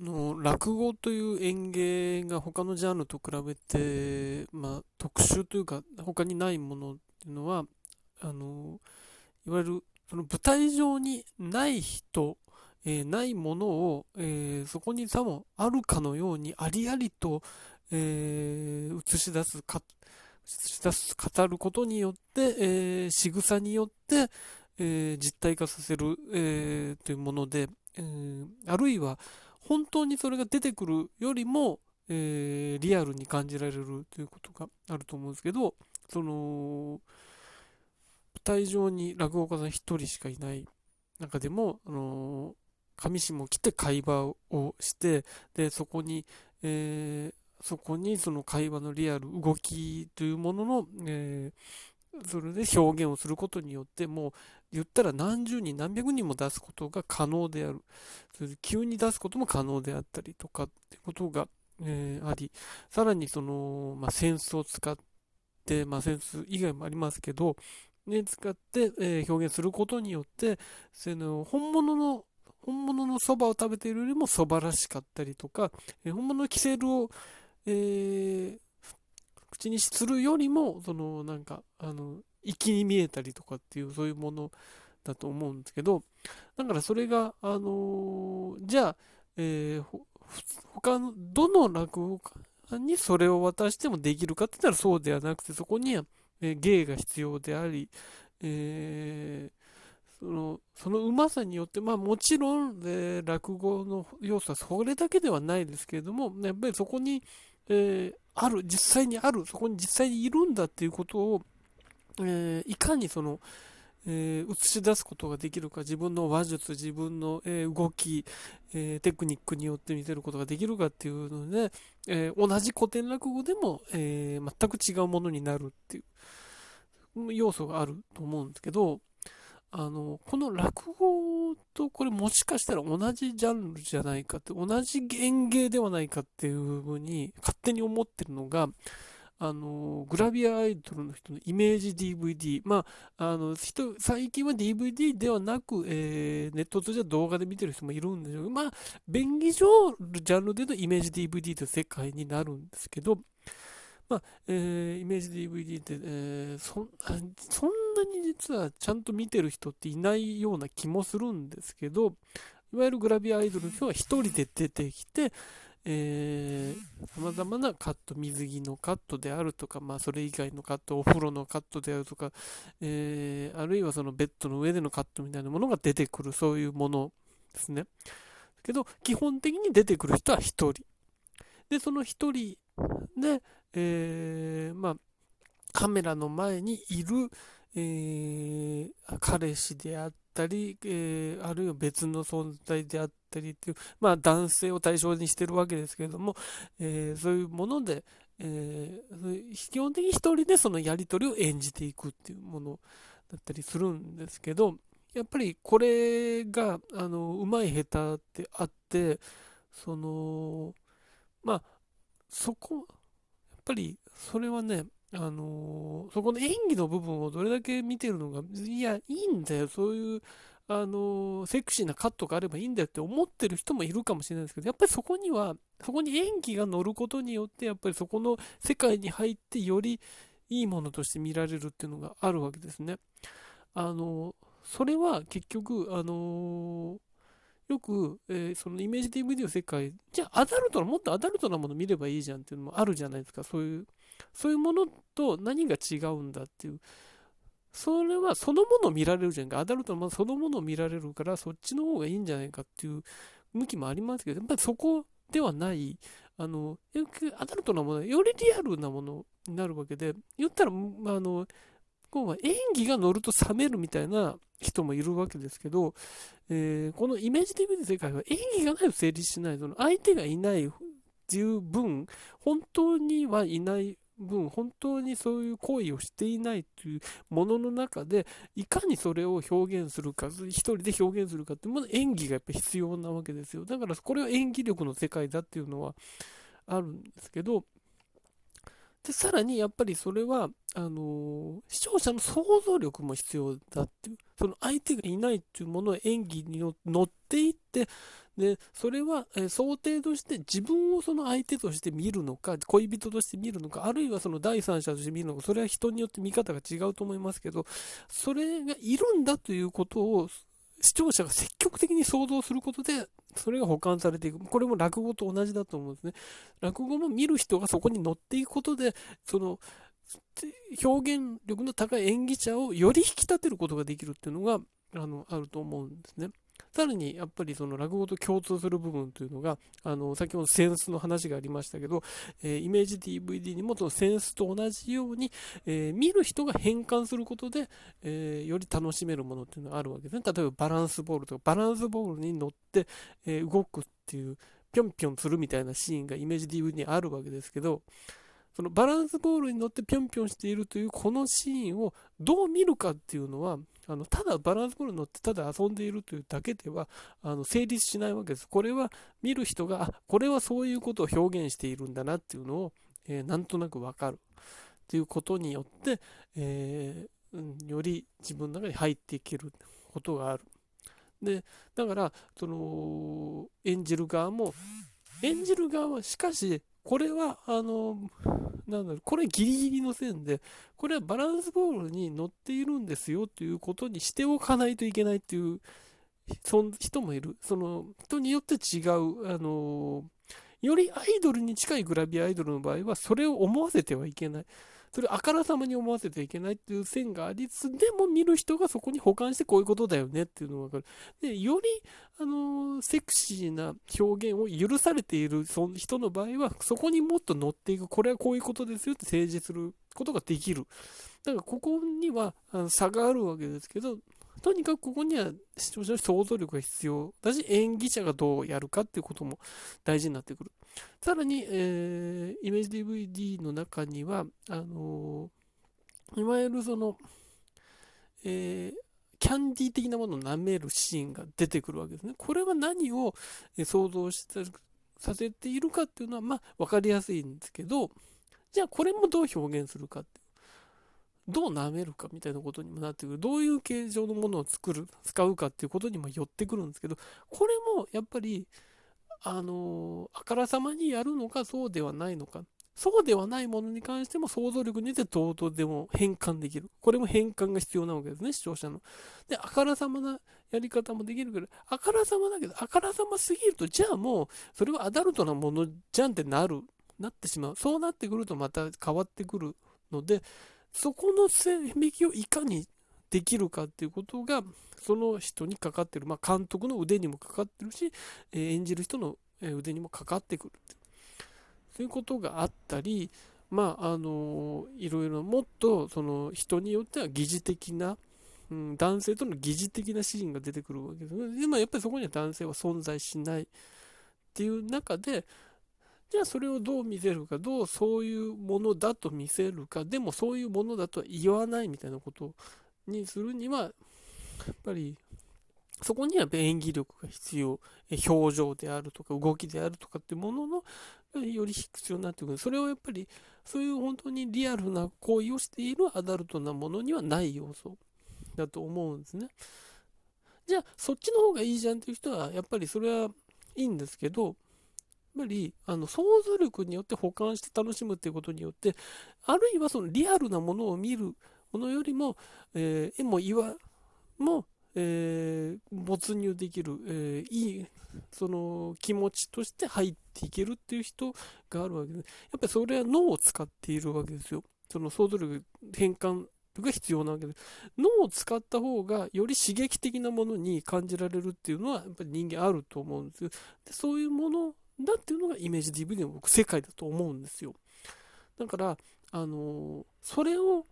の落語という演芸が他のジャンルと比べて、まあ、特殊というか他にないものっていうのはあのいわゆるその舞台上にない人、えー、ないものを、えー、そこにさもあるかのようにありありと、えー、映し出すかし出す語ることによって、えー、仕草によって、えー、実体化させる、えー、というもので、えー、あるいは本当にそれが出てくるよりも、えー、リアルに感じられるということがあると思うんですけど、その、舞台上に落語家さん一人しかいない中でも、あのー、上下来て会話をして、で、そこに、えー、そこにその会話のリアル、動きというものの、えー、それで表現をすることによって、もう言ったら何十人、何百人も出すことが可能である。それで急に出すことも可能であったりとかってことが、えー、あり、さらにその、まあ、センスを使って、まあ、センス以外もありますけど、ね、使って、えー、表現することによって、その本物の、本物のそばを食べているよりもそばらしかったりとか、えー、本物のキセルを、えー、口にするよりも、その、なんか、あの、粋に見えたりとかっていう、そういうものだと思うんですけど、だからそれが、あの、じゃあ、えー、他の、どの落語家にそれを渡してもできるかって言ったらそうではなくて、そこには、えー、芸が必要であり、えー、その、そのうまさによって、まあもちろん、えー、落語の要素はそれだけではないですけれども、やっぱりそこに、えー、ある、実際にある、そこに実際にいるんだっていうことを、えー、いかにその、えー、映し出すことができるか、自分の話術、自分の、えー、動き、えー、テクニックによって見せることができるかっていうので、え同じ古典落語でも、え全く違うものになるっていう要素があると思うんですけど、あの、この落語とこれもしかしたら同じジャンルじゃないかって、同じ演芸ではないかっていうふうに勝手に思ってるのが、あの、グラビアアイドルの人のイメージ DVD。まあ、あの、人、最近は DVD ではなく、えー、ネット上じゃ動画で見てる人もいるんでしょうまあ、便宜上、ジャンルでのイメージ DVD という世界になるんですけど、まあ、えー、イメージ DVD って、えー、そんそんなに実はちゃんと見てる人っていないような気もするんですけど、いわゆるグラビアアイドルの人は一人で出てきて、えー、様々なカット、水着のカットであるとか、まあ、それ以外のカット、お風呂のカットであるとか、えー、あるいはそのベッドの上でのカットみたいなものが出てくる、そういうものですね。けど、基本的に出てくる人は1人。で、その1人で、えー、まあ、カメラの前にいる、えー、彼氏であったり、えー、あるいは別の存在であったりっていう、まあ男性を対象にしてるわけですけれども、えー、そういうもので、えー、基本的に一人でそのやりとりを演じていくっていうものだったりするんですけど、やっぱりこれが、あの、うまい下手ってあって、その、まあ、そこ、ぱりそれはね、あのー、そこの演技の部分をどれだけ見てるのが、いや、いいんだよ、そういう、あのー、セクシーなカットがあればいいんだよって思ってる人もいるかもしれないですけど、やっぱりそこには、そこに演技が乗ることによって、やっぱりそこの世界に入って、よりいいものとして見られるっていうのがあるわけですね。あのー、それは結局、あのよく、えー、そのイメージ DVD の世界、じゃあアダルトな、もっとアダルトなもの見ればいいじゃんっていうのもあるじゃないですか。そういうそういうものと何が違うんだっていう。それはそのものを見られるじゃんか。アダルトのものそのものを見られるから、そっちの方がいいんじゃないかっていう向きもありますけど、やっぱりそこではない、あの、アダルトなもの、よりリアルなものになるわけで、言ったら、あ、あの、今は演技が乗ると冷めるみたいな人もいるわけですけど、えー、このイメージ TV の世界は演技がないと成立しない。その相手がいないっていう分、本当にはいない分、本当にそういう行為をしていないというものの中で、いかにそれを表現するか、一人で表現するかっていうもの演技がやっぱ必要なわけですよ。だからこれは演技力の世界だっていうのはあるんですけど、で、さらにやっぱりそれは、あのー、視聴者の想像力も必要だっていう、その相手がいないっていうものを演技に乗っていって、で、それは、え、想定として自分をその相手として見るのか、恋人として見るのか、あるいはその第三者として見るのか、それは人によって見方が違うと思いますけど、それがいるんだということを視聴者が積極的に想像することで、それが保管されていく。これも落語と同じだと思うんですね。落語も見る人がそこに乗っていくことで、その、表現力の高い演技者をより引き立てることができるっていうのが、あの、あると思うんですね。さらにやっぱりその落語と共通する部分というのが、あの、先ほどセンスの話がありましたけど、えー、イメージ DVD にもそのセンスと同じように、えー、見る人が変換することで、えー、より楽しめるものっていうのがあるわけですね。例えばバランスボールとか、バランスボールに乗って、え動くっていう、ぴょんぴょんするみたいなシーンがイメージ DVD にあるわけですけど、そのバランスボールに乗ってぴょんぴょんしているというこのシーンをどう見るかっていうのは、あのただバランスボール乗ってただ遊んでいるというだけではあの成立しないわけです。これは見る人が、あ、これはそういうことを表現しているんだなっていうのを、えー、なんとなくわかるということによって、えー、うん、より自分の中に入っていけることがある。で、だから、その、演じる側も、演じる側はしかし、これは、あの、なんだろう、これギリギリの線で、これはバランスボールに乗っているんですよということにしておかないといけないっていうそ人もいる。その人によって違う、あの、よりアイドルに近いグラビアアイドルの場合は、それを思わせてはいけない。それあからさまに思わせてはいけないっていう線がありつつ、でも見る人がそこに保管してこういうことだよねっていうのがわかる。で、より、あの、セクシーな表現を許されているその人の場合は、そこにもっと乗っていく、これはこういうことですよって提示することができる。だからここにはあの差があるわけですけど、とにかくここには視聴者の想像力が必要だし、演技者がどうやるかっていうことも大事になってくる。さらに、えー、イメージ DVD の中には、あのー、いわゆるその、えー、キャンディー的なものを舐めるシーンが出てくるわけですね。これは何を想像してさせているかっていうのは、まあ、わかりやすいんですけど、じゃあこれもどう表現するかってどう舐めるかみたいなことにもなってくる。どういう形状のものを作る、使うかっていうことにも寄ってくるんですけど、これもやっぱり、あのあからさまにやるのかそうではないのか。そうではないものに関しても想像力にてどうとでも変換できる。これも変換が必要なわけですね、視聴者の。で、あからさまなやり方もできるけど、あからさまだけど、あからさますぎると、じゃあもう、それはアダルトなものじゃんってなる、なってしまう。そうなってくるとまた変わってくるので、そこの線引きをいかにできるかっていうことが、その人にかかってる、まあ、監督の腕にもかかってるし、え、演じる人の腕にもかかってくるそういうことがあったり、まあ、あのいろいろもっとその人によっては疑似的な、うん、男性との疑似的なシーンが出てくるわけですね。でもやっぱりそこには男性は存在しないっていう中で、じゃあそれをどう見せるか、どうそういうものだと見せるか、でもそういうものだとは言わないみたいなことにするには、やっぱりそこには演技力が必要、表情であるとか動きであるとかってもののより必要になってくる。それをやっぱりそういう本当にリアルな行為をしているアダルトなものにはない要素だと思うんですね。じゃあそっちの方がいいじゃんっていう人はやっぱりそれはいいんですけど、ぱりあの想像力によって保管して楽しむっていうことによってあるいはそのリアルなものを見るものよりも、えー、絵も岩も、えー、没入できる、えー、いいその気持ちとして入っていけるっていう人があるわけです。やっぱりそれは脳を使っているわけですよ。その想像力変換が必要なわけです。脳を使った方がより刺激的なものに感じられるっていうのはやっぱり人間あると思うんですよ。でそういうものだっていうのがイメージ DVD の僕世界だと思うんですよ。だから、あのそれを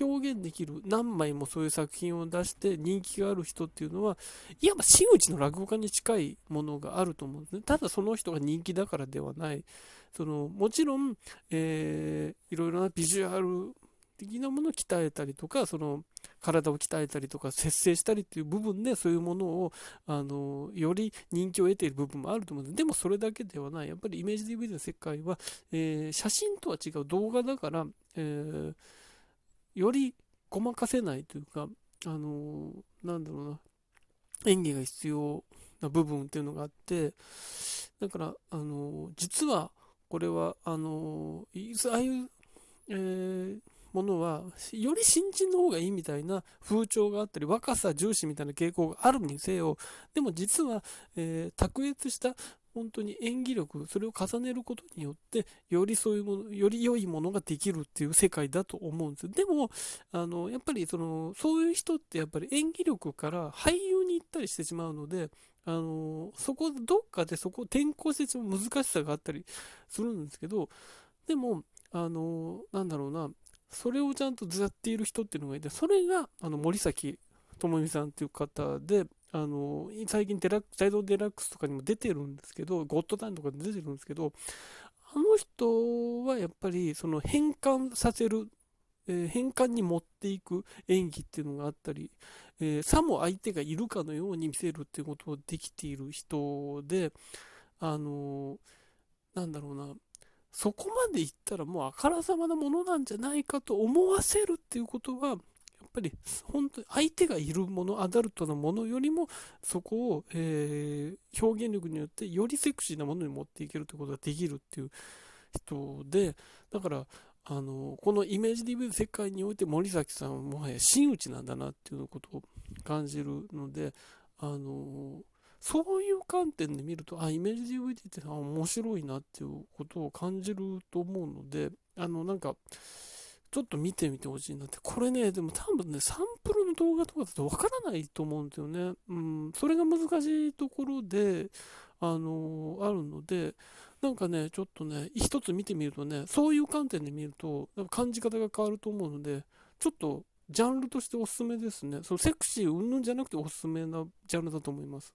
表現できる何枚もそういう作品を出して人気がある人っていうのはいわば真打ちの落語家に近いものがあると思うんですね。ただその人が人気だからではない。そのもちろん、えー、いろいろなビジュアル的なものを鍛えたりとか、その体を鍛えたりとか、節制したりっていう部分で、そういうものを、あの、より人気を得ている部分もあると思うんです。でもそれだけではない。やっぱりイメージ DVD の世界は、えー、写真とは違う動画だから、えー、よりごまかせないというか、あのなんだろうな、演技が必要な部分っていうのがあってだからあの実はこれはあのああいう、えー、ものはより新人の方がいいみたいな風潮があったり若さ重視みたいな傾向があるにせよでも実は、えー、卓越した本当に演技力、それを重ねることによって、よりそういうもの、より良いものができるっていう世界だと思うんですよ。でも、あの、やっぱりその、そういう人ってやっぱり演技力から俳優に行ったりしてしまうので、あの、そこ、どっかでそこ転校してしまう難しさがあったりするんですけど、でも、あの、なんだろうな、それをちゃんとずやっている人っていうのがいて、それが、あの、森崎智美さんっていう方で、あの、最近デラックス、ドデラックスとかにも出てるんですけど、ゴッドタイムとかで出てるんですけど、あの人はやっぱりその変換させる、えー、変換に持っていく演技っていうのがあったり、えー、さも相手がいるかのように見せるっていうことをできている人で、あのー、なんだろうな、そこまでいったらもうあからさまなものなんじゃないかと思わせるっていうことは、やっぱり本当に相手がいるもの、アダルトなものよりも、そこを、えー、表現力によってよりセクシーなものに持っていけるということができるっていう人で、だから、あの、このイメージ DVD 世界において森崎さんはもはや真打ちなんだなっていうことを感じるので、あの、そういう観点で見ると、あ、イメージ DVD って面白いなっていうことを感じると思うので、あの、なんか、ちょっと見てみてほしいなって。これね、でも多分ね、サンプルの動画とかだとわからないと思うんですよね。うん、それが難しいところで、あの、あるので、なんかね、ちょっとね、一つ見てみるとね、そういう観点で見ると、感じ方が変わると思うので、ちょっとジャンルとしておすすめですね。そのセクシーうんぬんじゃなくておすすめなジャンルだと思います。